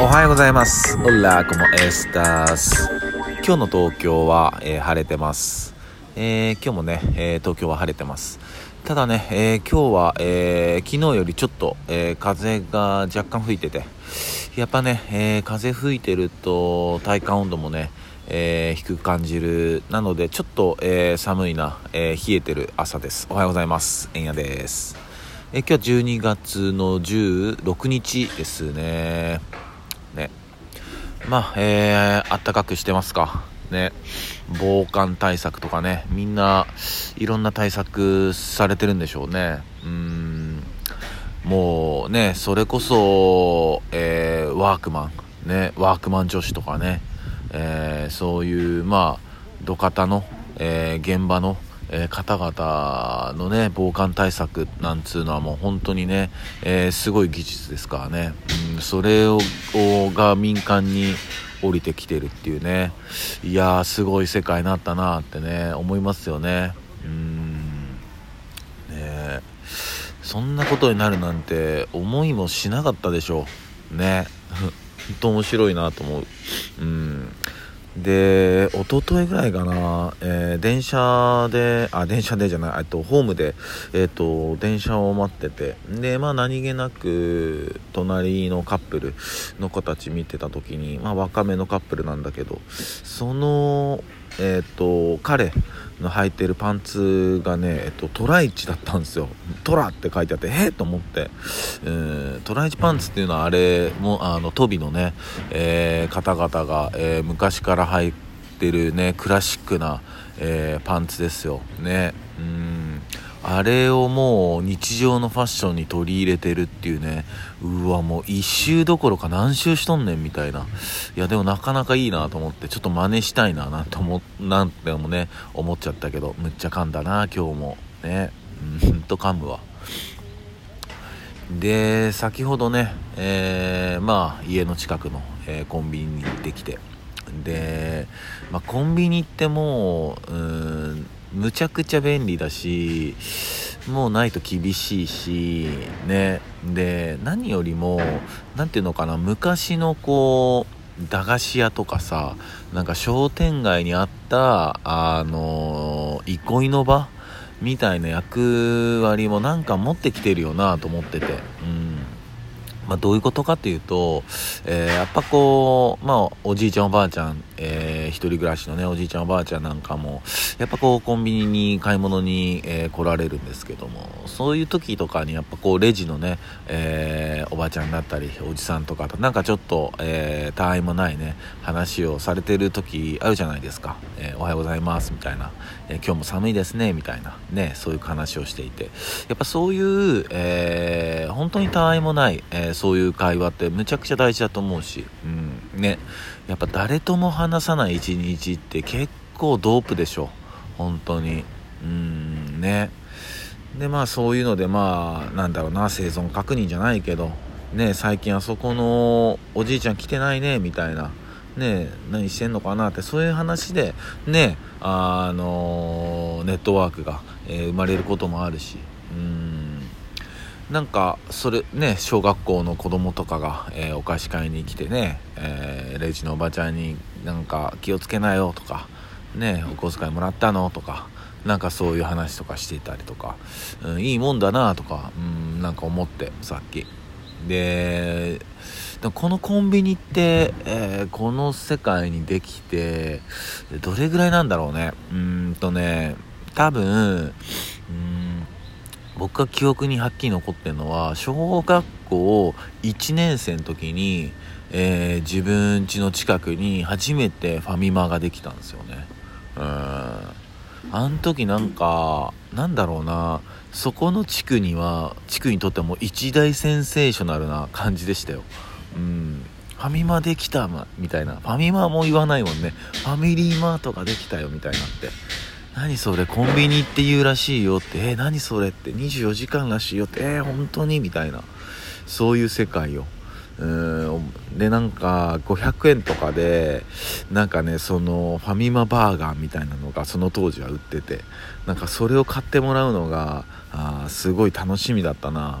おはようございます。オラコモエスタス。今日の東京は、えー晴れてます。えー今日もね、えー東京は晴れてます。ただね、えー今日は、えー昨日よりちょっと、えー風が若干吹いてて、やっぱね、えー風吹いてると体感温度もね、えー低く感じる。なので、ちょっと、えー寒いな、えー冷えてる朝です。おはようございます。えんやです。えー今日は12月の16日です。ね。まあ、えー、あったかくしてますか。ね。防寒対策とかね、みんないろんな対策されてるんでしょうね。うん。もうね、それこそ、えー、ワークマン、ね、ワークマン女子とかね、えーそういう、まあ、土方の、えー現場の、えー方々のね、防寒対策なんつうのはもう本当にね、えーすごい技術ですからね。うん、それを、が民間に降りてきてるっていうね。いやー、すごい世界になったなってね、思いますよね。うん。ねそんなことになるなんて思いもしなかったでしょうね本当面白いなと思ううんで一昨日ぐらいかな、えー電車であ電車でじゃないえっとホームでえっと電車を待っててでまあ何気なく隣のカップルの子たち見てた時にまあ若めのカップルなんだけどそのえっと彼の履いてるパンツがね、えっと、トライチだったんですよ。トラって書いてあって、えっと思って。うんトライチパンツっていうのはあれも、あの、トビのね、えー方々が、えー昔から履いてるね、クラシックな、えーパンツですよ。ね。うんあれをもう日常のファッションに取り入れてるっていうね、うわ、もう一周どころか何周しとんねんみたいな。いや、でもなかなかいいなと思って、ちょっと真似したいななんて思、なんてもね、思っちゃったけど、むっちゃ噛んだな、今日も。ね。うん、と噛むわ。で、先ほどね、えーまあ、家の近くの、えーコンビニに行ってきて、で、まあ、コンビニってもう、うん、むちゃくちゃ便利だし、もうないと厳しいし、ね。で、何よりも、なんていうのかな、昔のこう、駄菓子屋とかさ、なんか商店街にあった、あの憩いの場みたいな役割もなんか持ってきてるよなと思ってて。うん。まあ、どういうことかっていうと、えーやっぱこう、まあ、おじいちゃんおばあちゃん、えー一人暮らしのね、おじいちゃんおばあちゃんなんかも、やっぱこう、コンビニに買い物に、えー来られるんですけども、そういう時とかにやっぱこう、レジのね、えーおばあちゃんだったり、おじさんとかと、なんかちょっと、えー、たわいもないね、話をされてる時あるじゃないですか。えーおはようございます、みたいな。えー今日も寒いですね、みたいな。ね、そういう話をしていて。やっぱそういう、えー本当にたわいもない、えーそういう会話ってむちゃくちゃ大事だと思うし、うん、ね、やっぱ誰とも話さない一日って結構ドープでしょ。本当に。うん、ね。で、まあそういうので、まあ、なんだろうな、生存確認じゃないけど、ね、最近あそこのおじいちゃん来てないね、みたいな。ね何してんのかなって、そういう話で、ね、あのネットワークが、えー生まれることもあるし、なんか、それね、小学校の子供とかが、えーお菓子買いに来てね、えーレジのおばちゃんになんか気をつけなよとか、ね、お小遣いもらったのとか、なんかそういう話とかしていたりとか、うん、いいもんだなとか、うん、なんか思って、さっき。で、このコンビニって、えーこの世界にできて、どれぐらいなんだろうね。うんとね、多分、僕が記憶にはっきり残ってるのは、小学校1年生の時に、えー自分家の近くに初めてファミマができたんですよね。うん。あの時なんか、なんだろうな、そこの地区には、地区にとっても一大センセーショナルな感じでしたよ。うん。ファミマできた、みたいな。ファミマも言わないもんね。ファミリーマートができたよ、みたいなって。何それ、コンビニって言うらしいよって、えー何それって、24時間らしいよって、えー本当に？みたいな。そういう世界よ。うんでなんか500円とかでなんかねそのファミマバーガーみたいなのがその当時は売っててなんかそれを買ってもらうのがあすごい楽しみだったな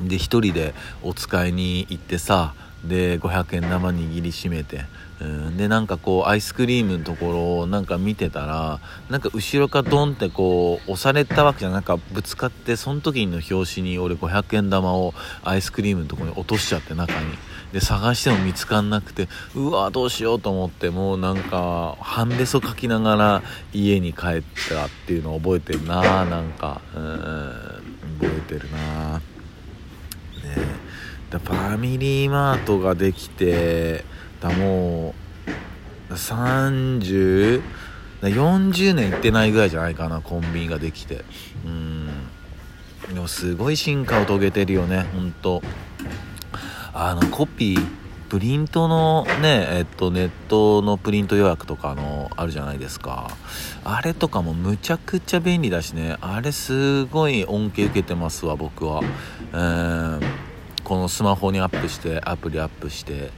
うんで一人でお使いに行ってさで500円玉握りしめて、うん、でなんかこうアイスクリームのところをなんか見てたらなんか後ろからドンってこう押されたわけじゃなんかぶつかってその時の拍子に俺500円玉をアイスクリームのところに落としちゃって中に。で探しても見つかんなくてうわどうしようと思ってもうなんか半べそかきながら家に帰ったっていうのを覚えてるななんかうん覚えてるなねファミリーマートができてだもう30 40年行ってないぐらいじゃないかなコンビニができて。うん。でもすごい進化を遂げてるよねほんと。あのコピープリントのねえっとネットのプリント予約とかのあるじゃないですか。あれとかもむちゃくちゃ便利だしね。あれすごい恩恵受けてますわ僕は。えーこのスマホにアップしてアプリアップして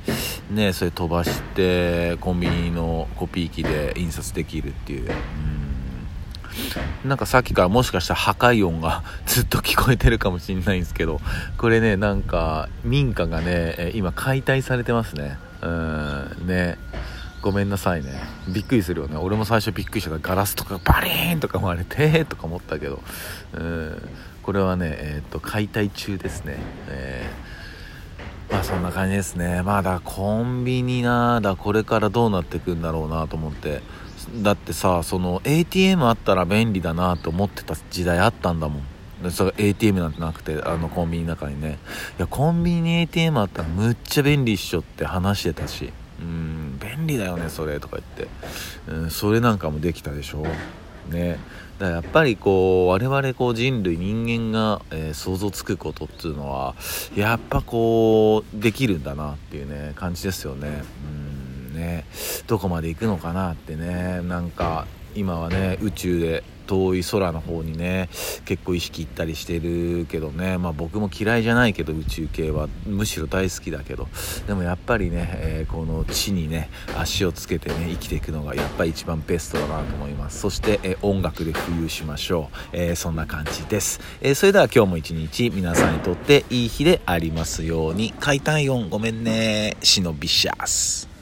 ねそれ飛ばしてコンビニのコピー機で印刷できるっていう。うん。なんかさっきからもしかしたら破壊音がずっと聞こえてるかもしれないんですけどこれねなんか民家がね今解体されてますね。うん。ね。ごめんなさいね。びっくりするよね。俺も最初びっくりしたからガラスとかバリーンとか割れてとか思ったけど。うん。これはね、えーと、解体中ですね、えー、まあそんな感じですね。まあだコンビニなだこれからどうなっていくんだろうなと思って。だってさその ATM あったら便利だなと思ってた時代あったんだもん。それ ATM なんてなくてあのコンビニの中にね。いやコンビニに ATM あったらむっちゃ便利っしょって話してたし。うん。便利だよねそれとか言って、うん、それなんかもできたでしょ。ね。だからやっぱりこう我々こう人類人間が、えー、想像つくことっていうのはやっぱこうできるんだなっていうね感じですよね。うんね。どこまで行くのかなってね。なんか今はね宇宙で遠い空の方にね結構意識いったりしてるけどね。まあ僕も嫌いじゃないけど宇宙系は。むしろ大好きだけど。でもやっぱりね、えー、この地にね足をつけてね生きていくのがやっぱり一番ベストだなと思います。そして、えー、音楽で浮遊しましょう、えー、そんな感じです、えそれでは今日も一日皆さんにとっていい日でありますように。解体音ごめんね。シノビシャス。